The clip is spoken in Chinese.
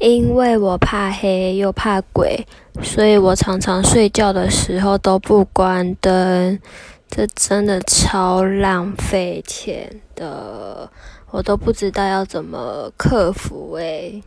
因为我怕黑又怕鬼所以我常常睡觉的时候都不关灯这真的超浪费钱的我都不知道要怎么克服诶